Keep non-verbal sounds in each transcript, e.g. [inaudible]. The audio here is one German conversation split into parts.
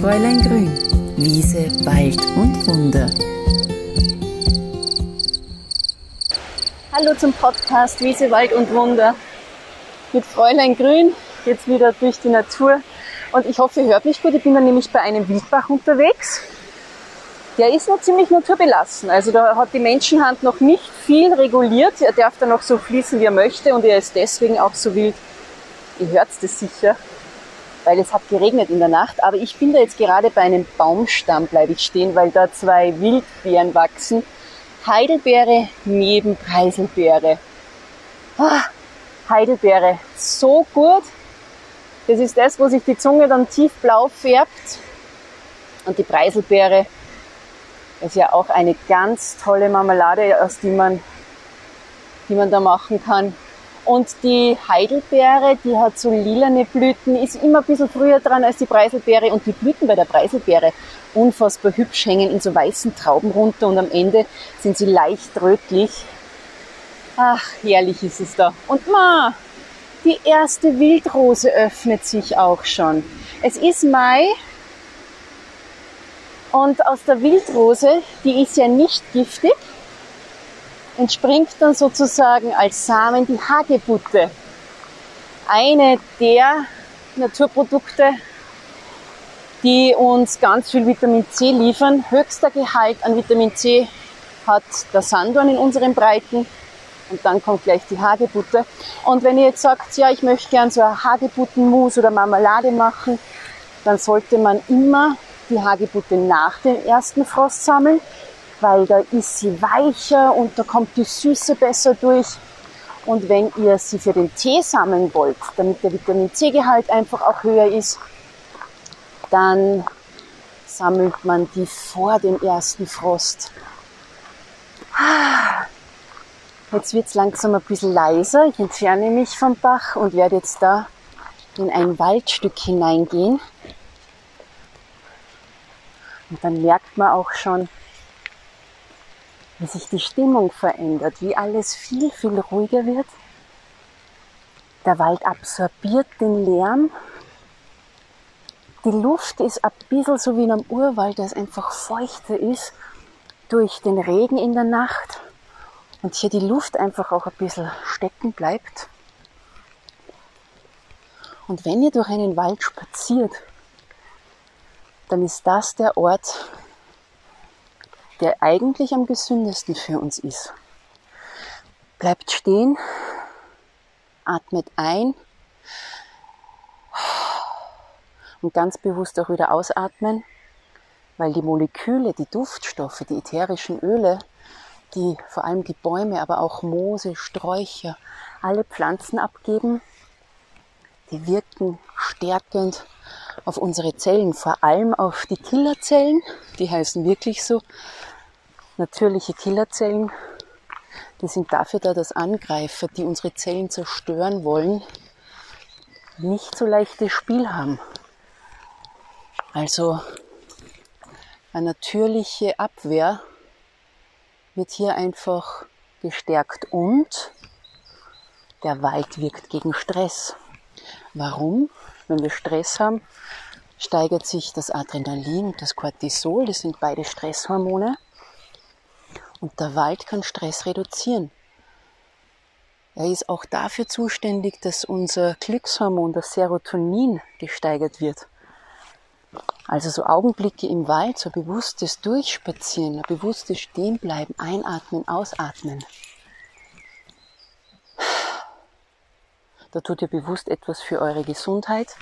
Fräulein Grün, Wiese, Wald und Wunder. Hallo zum Podcast Wiese, Wald und Wunder. Mit Fräulein Grün geht's wieder durch die Natur und ich hoffe, ihr hört mich gut. Ich bin dann nämlich bei einem Wildbach unterwegs. Der ist noch ziemlich naturbelassen. Also da hat die Menschenhand noch nicht viel reguliert. Er darf da noch so fließen, wie er möchte und er ist deswegen auch so wild. Ihr hört das sicher weil es hat geregnet in der Nacht. Aber ich bin da jetzt gerade bei einem Baumstamm, bleibe ich stehen, weil da zwei Wildbeeren wachsen. Heidelbeere neben Preiselbeere. Ah, Heidelbeere, so gut. Das ist das, wo sich die Zunge dann tiefblau färbt. Und die Preiselbeere ist ja auch eine ganz tolle Marmelade, aus die man, die man da machen kann. Und die Heidelbeere, die hat so lilane Blüten, ist immer ein bisschen früher dran als die Preiselbeere. Und die Blüten bei der Preiselbeere unfassbar hübsch hängen in so weißen Trauben runter und am Ende sind sie leicht rötlich. Ach, herrlich ist es da. Und ma, die erste Wildrose öffnet sich auch schon. Es ist Mai und aus der Wildrose, die ist ja nicht giftig, entspringt dann sozusagen als Samen die Hagebutte. Eine der Naturprodukte, die uns ganz viel Vitamin C liefern. Höchster Gehalt an Vitamin C hat der Sandorn in unseren Breiten. Und dann kommt gleich die Hagebutte. Und wenn ihr jetzt sagt, ja, ich möchte gern so eine Hagebuttenmus oder Marmelade machen, dann sollte man immer die Hagebutte nach dem ersten Frost sammeln, weil da ist sie weicher und da kommt die Süße besser durch. Und wenn ihr sie für den Tee sammeln wollt, damit der Vitamin C-Gehalt einfach auch höher ist, dann sammelt man die vor dem ersten Frost. Jetzt wird es langsam ein bisschen leiser. Ich entferne mich vom Bach und werde jetzt da in ein Waldstück hineingehen. Und dann merkt man auch schon, wie sich die Stimmung verändert, wie alles viel, viel ruhiger wird. Der Wald absorbiert den Lärm. Die Luft ist ein bisschen so wie in einem Urwald, das einfach feuchter ist durch den Regen in der Nacht und hier die Luft einfach auch ein bisschen stecken bleibt. Und wenn ihr durch einen Wald spaziert, dann ist das der Ort, der eigentlich am gesündesten für uns ist. Bleibt stehen, atmet ein und ganz bewusst auch wieder ausatmen, weil die Moleküle, die Duftstoffe, die ätherischen Öle, die vor allem die Bäume, aber auch Moose, Sträucher, alle Pflanzen abgeben, die wirken stärkend auf unsere Zellen, vor allem auf die Killerzellen, die heißen wirklich so, natürliche Killerzellen, die sind dafür da, dass Angreifer, die unsere Zellen zerstören wollen, nicht so leichtes Spiel haben. Also eine natürliche Abwehr wird hier einfach gestärkt und der Wald wirkt gegen Stress. Warum? Wenn wir Stress haben, steigert sich das Adrenalin und das Cortisol, das sind beide Stresshormone. Und der Wald kann Stress reduzieren. Er ist auch dafür zuständig, dass unser Glückshormon, das Serotonin, gesteigert wird. Also so Augenblicke im Wald, so bewusstes Durchspazieren, bewusstes Stehenbleiben, einatmen, ausatmen. Da tut ihr bewusst etwas für eure Gesundheit,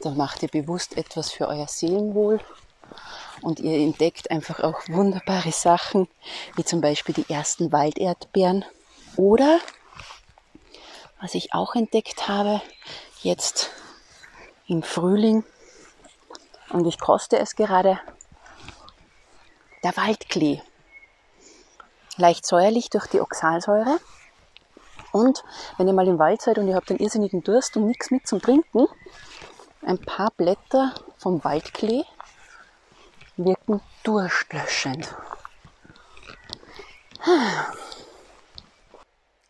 da macht ihr bewusst etwas für euer Seelenwohl und ihr entdeckt einfach auch wunderbare Sachen, wie zum Beispiel die ersten Walderdbeeren oder was ich auch entdeckt habe, jetzt im Frühling und ich koste es gerade, der Waldklee. Leicht säuerlich durch die Oxalsäure. Und wenn ihr mal im Wald seid und ihr habt einen irrsinnigen Durst und nichts mit zum Trinken, ein paar Blätter vom Waldklee wirken durstlöschend.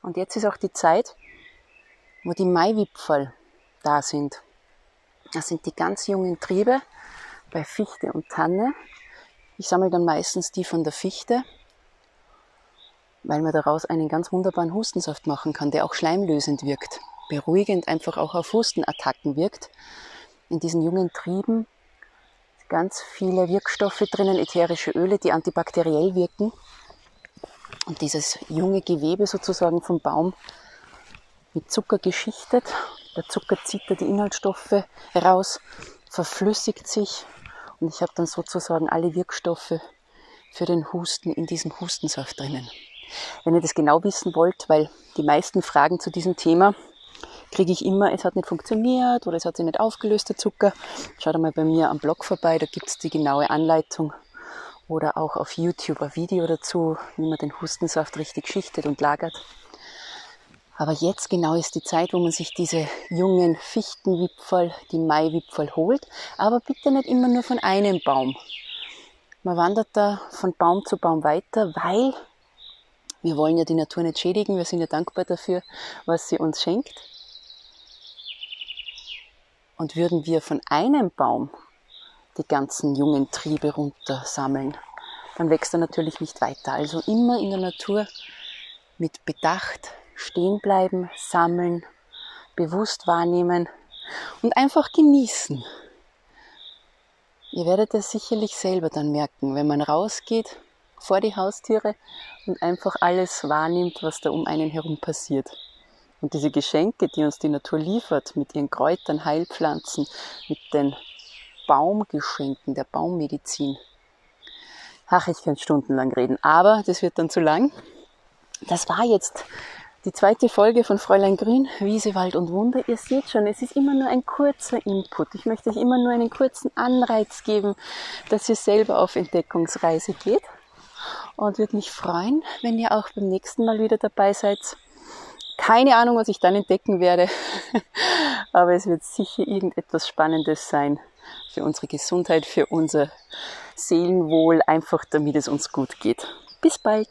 Und jetzt ist auch die Zeit, wo die Maiwipfel da sind. Das sind die ganz jungen Triebe bei Fichte und Tanne. Ich sammle dann meistens die von der Fichte, weil man daraus einen ganz wunderbaren Hustensaft machen kann, der auch schleimlösend wirkt, beruhigend einfach auch auf Hustenattacken wirkt. In diesen jungen Trieben ganz viele Wirkstoffe drinnen, ätherische Öle, die antibakteriell wirken. Und dieses junge Gewebe sozusagen vom Baum mit Zucker geschichtet. Der Zucker zieht da die Inhaltsstoffe heraus, verflüssigt sich und ich habe dann sozusagen alle Wirkstoffe für den Husten in diesem Hustensaft drinnen. Wenn ihr das genau wissen wollt, weil die meisten Fragen zu diesem Thema kriege ich immer, es hat nicht funktioniert oder es hat sich nicht aufgelöst, der Zucker. Schaut einmal bei mir am Blog vorbei, da gibt es die genaue Anleitung oder auch auf YouTube ein Video dazu, wie man den Hustensaft richtig schichtet und lagert. Aber jetzt genau ist die Zeit, wo man sich diese jungen Fichtenwipfel, die Maiwipfel holt. Aber bitte nicht immer nur von einem Baum. Man wandert da von Baum zu Baum weiter, weil wir wollen ja die Natur nicht schädigen. Wir sind ja dankbar dafür, was sie uns schenkt. Und würden wir von einem Baum die ganzen jungen Triebe runtersammeln, dann wächst er natürlich nicht weiter. Also immer in der Natur mit Bedacht stehen bleiben, sammeln, bewusst wahrnehmen und einfach genießen. Ihr werdet es sicherlich selber dann merken, wenn man rausgeht vor die Haustiere und einfach alles wahrnimmt, was da um einen herum passiert. Und diese Geschenke, die uns die Natur liefert, mit ihren Kräutern, Heilpflanzen, mit den Baumgeschenken, der Baummedizin. Ach, ich könnte stundenlang reden, aber das wird dann zu lang. Das war jetzt die zweite Folge von Fräulein Grün, Wiese, Wald und Wunder. Ihr seht schon, es ist immer nur ein kurzer Input. Ich möchte euch immer nur einen kurzen Anreiz geben, dass ihr selber auf Entdeckungsreise geht. Und würde mich freuen, wenn ihr auch beim nächsten Mal wieder dabei seid. Keine Ahnung, was ich dann entdecken werde, [laughs] aber es wird sicher irgendetwas Spannendes sein für unsere Gesundheit, für unser Seelenwohl, einfach damit es uns gut geht. Bis bald!